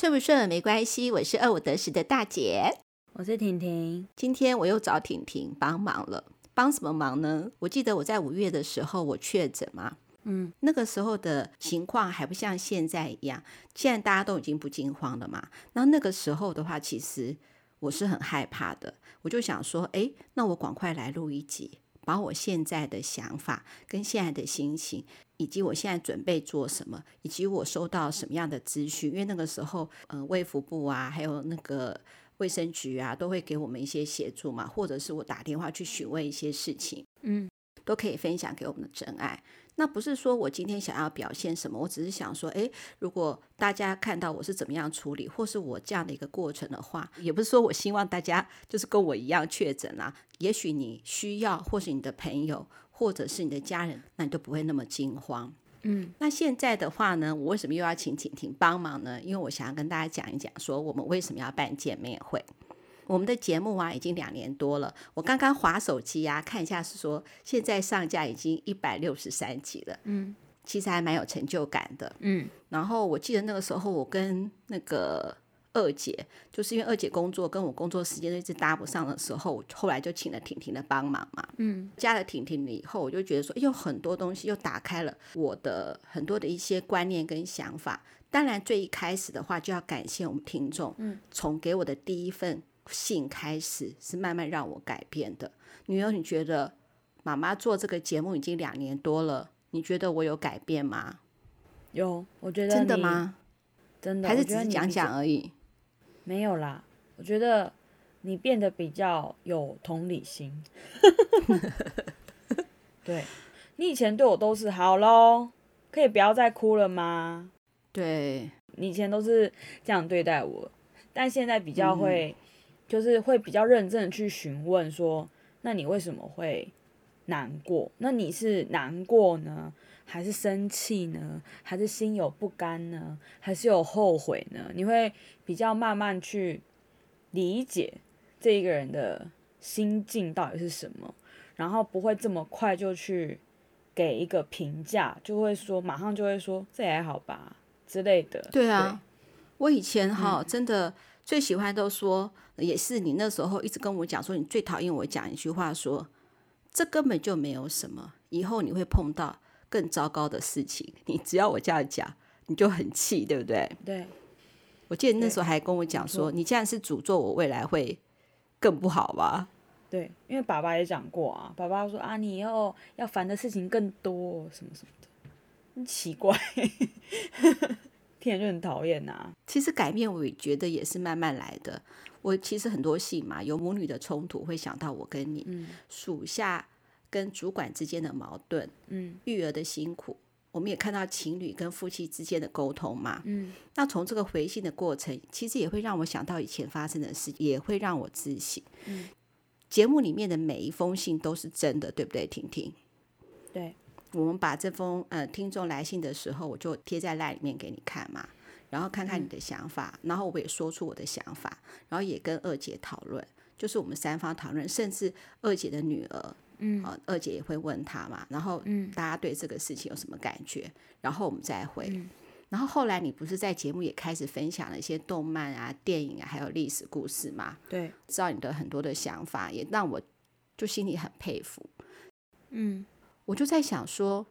顺不顺没关系，我是二五得十的大姐，我是婷婷。今天我又找婷婷帮忙了，帮什么忙呢？我记得我在五月的时候我确诊嘛，嗯，那个时候的情况还不像现在一样，现在大家都已经不惊慌了嘛。然后那个时候的话，其实我是很害怕的，我就想说，哎，那我赶快来录一集。把我现在的想法、跟现在的心情，以及我现在准备做什么，以及我收到什么样的资讯，因为那个时候，呃，卫福部啊，还有那个卫生局啊，都会给我们一些协助嘛，或者是我打电话去询问一些事情，嗯，都可以分享给我们的真爱。那不是说我今天想要表现什么，我只是想说，诶，如果大家看到我是怎么样处理，或是我这样的一个过程的话，也不是说我希望大家就是跟我一样确诊啦。也许你需要，或是你的朋友，或者是你的家人，那你就不会那么惊慌。嗯，那现在的话呢，我为什么又要请婷婷帮忙呢？因为我想要跟大家讲一讲，说我们为什么要办见面会。我们的节目啊，已经两年多了。我刚刚划手机啊，看一下是说现在上架已经一百六十三集了。嗯，其实还蛮有成就感的。嗯，然后我记得那个时候，我跟那个二姐，就是因为二姐工作跟我工作时间一直搭不上的时候，后来就请了婷婷的帮忙嘛。嗯，加了婷婷了以后，我就觉得说，有很多东西又打开了我的很多的一些观念跟想法。当然，最一开始的话，就要感谢我们听众，嗯，从给我的第一份。信开始是慢慢让我改变的。女儿，你觉得妈妈做这个节目已经两年多了，你觉得我有改变吗？有，我觉得真的吗？真的还是只是讲讲而已？没有啦，我觉得你变得比较有同理心。对，你以前对我都是好喽，可以不要再哭了吗？对，你以前都是这样对待我，但现在比较会。嗯就是会比较认真的去询问说，那你为什么会难过？那你是难过呢，还是生气呢？还是心有不甘呢？还是有后悔呢？你会比较慢慢去理解这一个人的心境到底是什么，然后不会这么快就去给一个评价，就会说马上就会说这也还好吧之类的。对啊，对我以前哈、嗯、真的。最喜欢都说，也是你那时候一直跟我讲说，你最讨厌我讲一句话说，这根本就没有什么，以后你会碰到更糟糕的事情。你只要我这样讲，你就很气，对不对？对。我记得那时候还跟我讲说，你这样是诅咒我未来会更不好吧？对，因为爸爸也讲过啊，爸爸说啊，你以后要烦的事情更多，什么什么的，很奇怪。听着就很讨厌呐。其实改变，我也觉得也是慢慢来的。我其实很多戏嘛，有母女的冲突，会想到我跟你，嗯，属下跟主管之间的矛盾，嗯，育儿的辛苦，我们也看到情侣跟夫妻之间的沟通嘛，嗯。那从这个回信的过程，其实也会让我想到以前发生的事，也会让我自省。嗯，节目里面的每一封信都是真的，对不对，婷婷？对。我们把这封呃听众来信的时候，我就贴在 LINE 里面给你看嘛，然后看看你的想法，嗯，然后我也说出我的想法，然后也跟二姐讨论，就是我们三方讨论，甚至二姐的女儿，嗯，呃，二姐也会问她嘛，然后大家对这个事情有什么感觉，然后我们再回，嗯，然后后来你不是在节目也开始分享了一些动漫啊、电影啊，还有历史故事嘛？对，知道你的很多的想法，也让我就心里很佩服，嗯。我就在想说，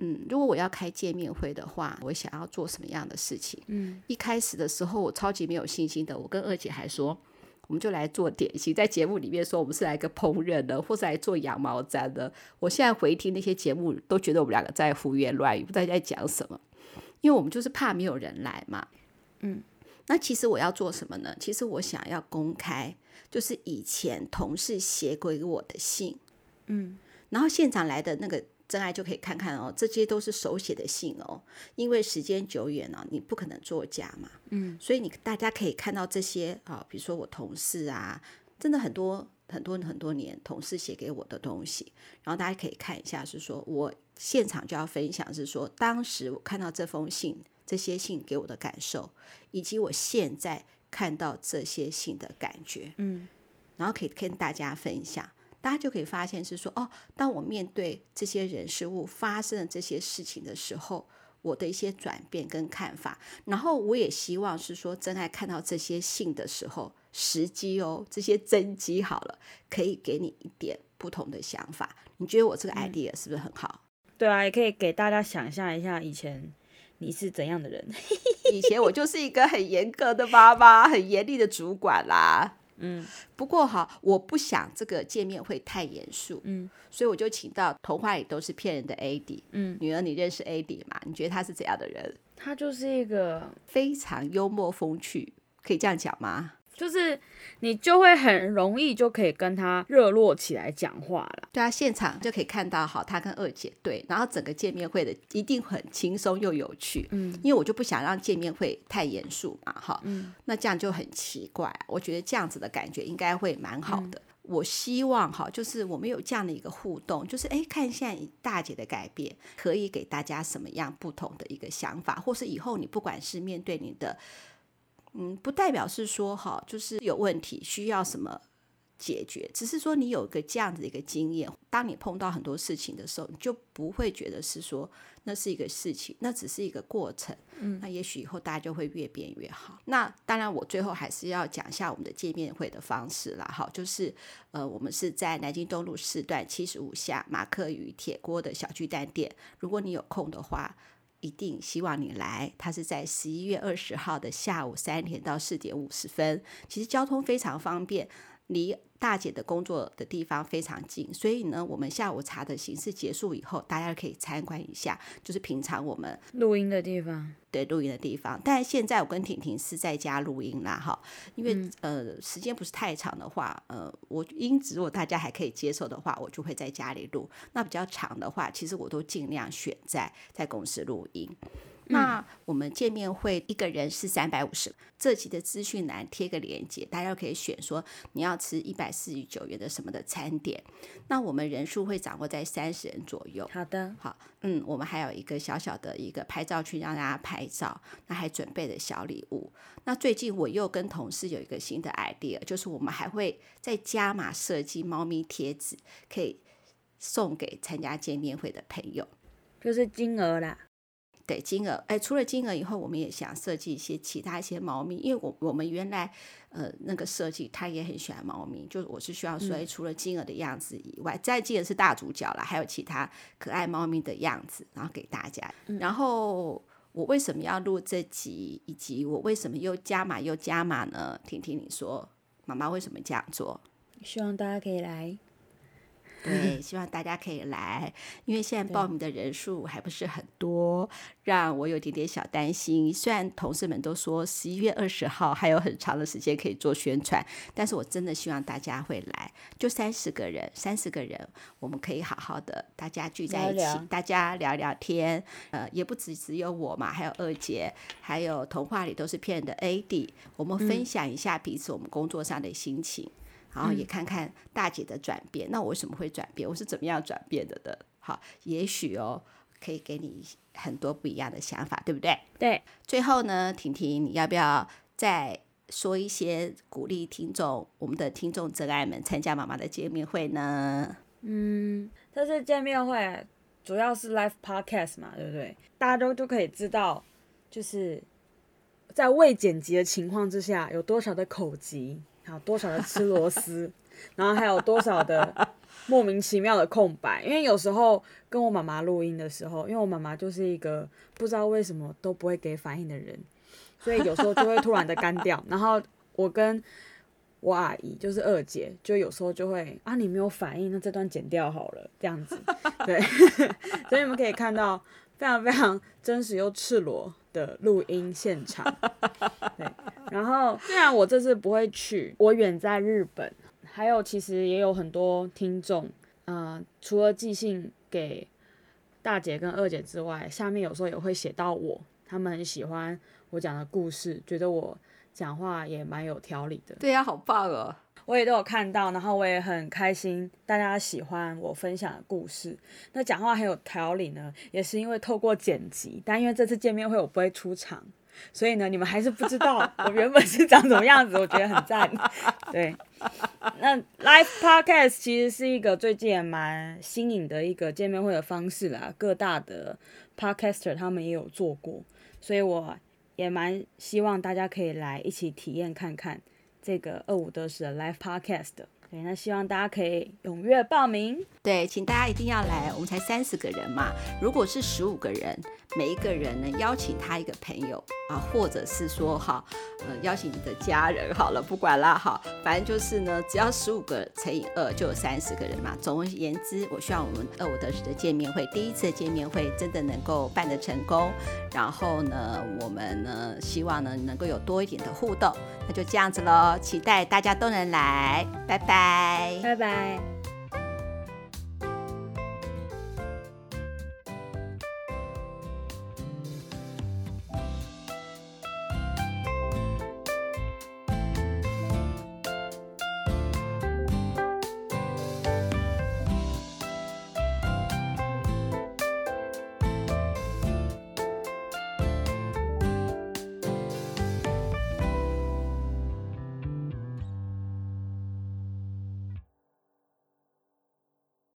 嗯，如果我要开见面会的话，我想要做什么样的事情？嗯，一开始的时候我超级没有信心的，我跟二姐还说，我们就来做点心，在节目里面说我们是来个烹饪的，或是来做羊毛毡的。我现在回听那些节目，都觉得我们两个在胡言乱语，不知道在讲什么，因为我们就是怕没有人来嘛。嗯，那其实我要做什么呢？其实我想要公开，就是以前同事写给我的信。嗯。然后现场来的那个真爱就可以看看哦，这些都是手写的信哦，因为时间久远了，你不可能作假嘛，嗯，所以你大家可以看到这些啊，比如说我同事啊，真的很多很多很多年同事写给我的东西，然后大家可以看一下，是说我现场就要分享，是说当时我看到这封信，这些信给我的感受，以及我现在看到这些信的感觉，嗯，然后可以跟大家分享。大家就可以发现是说，哦，当我面对这些人事物发生的这些事情的时候，我的一些转变跟看法。然后我也希望是说，真爱看到这些信的时候，时机哦，这些真机好了，可以给你一点不同的想法。你觉得我这个 idea 是不是很好？嗯，对啊，也可以给大家想象一下以前你是怎样的人。以前我就是一个很严格的妈妈，很严厉的主管啦。嗯，不过哈，我不想这个见面会太严肃，嗯，所以我就请到童话里都是骗人的 Eddie，嗯，女儿你认识 Eddie 吗？你觉得他是怎样的人？他就是一个非常幽默风趣，可以这样讲吗？就是你就会很容易就可以跟他热络起来讲话了。对啊，现场就可以看到，好，他跟二姐对，然后整个见面会的一定很轻松又有趣。嗯，因为我就不想让见面会太严肃嘛，哈，嗯，那这样就很奇怪。我觉得这样子的感觉应该会蛮好的。嗯，我希望哈，就是我们有这样的一个互动，就是哎，看现在大姐的改变，可以给大家什么样不同的一个想法，或是以后你不管是面对你的。嗯，不代表是说哈，就是有问题需要什么解决，只是说你有一个这样子的一个经验，当你碰到很多事情的时候，你就不会觉得是说那是一个事情，那只是一个过程。嗯，那也许以后大家就会越变越好。那当然，我最后还是要讲一下我们的见面会的方式啦。哈，就是呃，我们是在南京东路四段七十五巷马克与铁锅的小巨蛋店，如果你有空的话。一定希望你来，他是在十一月二十号的下午三点到四点五十分。其实交通非常方便，离大姐的工作的地方非常近，所以呢，我们下午茶的形式结束以后，大家可以参观一下，就是平常我们录音的地方。对，录音的地方，但是现在我跟婷婷是在家录音啦，哈，因为、嗯、呃时间不是太长的话，呃，我音质如果大家还可以接受的话，我就会在家里录。那比较长的话，其实我都尽量选在在公司录音。那我们见面会一个人是三百五十，这集的资讯栏贴个链接，大家可以选说你要吃一百四十九元的什么的餐点。那我们人数会掌握在三十人左右。好的，好，嗯，我们还有一个小小的一个拍照区让大家拍照，那还准备了小礼物。那最近我又跟同事有一个新的 idea，就是我们还会再加码设计猫咪贴纸，可以送给参加见面会的朋友，就是金额啦。对金额，哎，除了金额以后，我们也想设计一些其他一些猫咪，因为我我们原来呃那个设计他也很喜欢猫咪，就我是需要说，哎，除了金额的样子以外，再金额是大主角了，还有其他可爱猫咪的样子，然后给大家。然后我为什么要录这集，以及我为什么又加码又加码呢？婷婷你说，妈妈为什么这样做？希望大家可以来。对，希望大家可以来，因为现在报名的人数还不是很多，让我有点点小担心。虽然同事们都说十一月二十号还有很长的时间可以做宣传，但是我真的希望大家会来，就三十个人，三十个人，我们可以好好的大家聚在一起，聊聊大家聊聊天。呃，也不只只有我嘛，还有二姐，还有童话里都是骗人的 AD，我们分享一下彼此我们工作上的心情。嗯然后也看看大姐的转变，嗯、那我为什么会转变？我是怎么样转变的的？好，也许哦，可以给你很多不一样的想法，对不对？对。最后呢，婷婷，你要不要再说一些鼓励听众，我们的听众真爱们参加妈妈的见面会呢？嗯，这次见面会主要是 live podcast 嘛，对不对？大家都都可以知道，就是在未剪辑的情况之下，有多少的口疾。还有多少的吃螺丝，然后还有多少的莫名其妙的空白。因为有时候跟我妈妈录音的时候，因为我妈妈就是一个不知道为什么都不会给反应的人，所以有时候就会突然的干掉。然后我跟我阿姨，就是二姐，就有时候就会啊，你没有反应，那这段剪掉好了，这样子。对，所以你们可以看到非常非常真实又赤裸的录音现场。对。然后，虽然我这次不会去，我远在日本，还有其实也有很多听众，呃，除了寄信给大姐跟二姐之外，下面有时候也会写到我，他们很喜欢我讲的故事，觉得我讲话也蛮有条理的。对呀，好棒哦！我也都有看到，然后我也很开心，大家喜欢我分享的故事。那讲话很有条理呢，也是因为透过剪辑，但因为这次见面会我不会出场。所以呢，你们还是不知道我原本是长什么样子，我觉得很赞。对，那 Live Podcast 其实是一个最近也蛮新颖的一个见面会的方式啦，各大的 podcaster 他们也有做过，所以我也蛮希望大家可以来一起体验看看这个二五得是 live podcast 的。对，那希望大家可以踊跃报名。对，请大家一定要来，我们才三十个人嘛。如果是十五个人，每一个人能邀请他一个朋友啊，或者是说哈，呃，邀请你的家人好了，不管啦哈，反正就是呢，只要十五个乘以二就有三十个人嘛。总而言之，我希望我们二五得十的见面会，第一次的见面会真的能够办得成功。然后呢，我们呢希望呢能够有多一点的互动，那就这样子喽。期待大家都能来，拜拜，拜拜。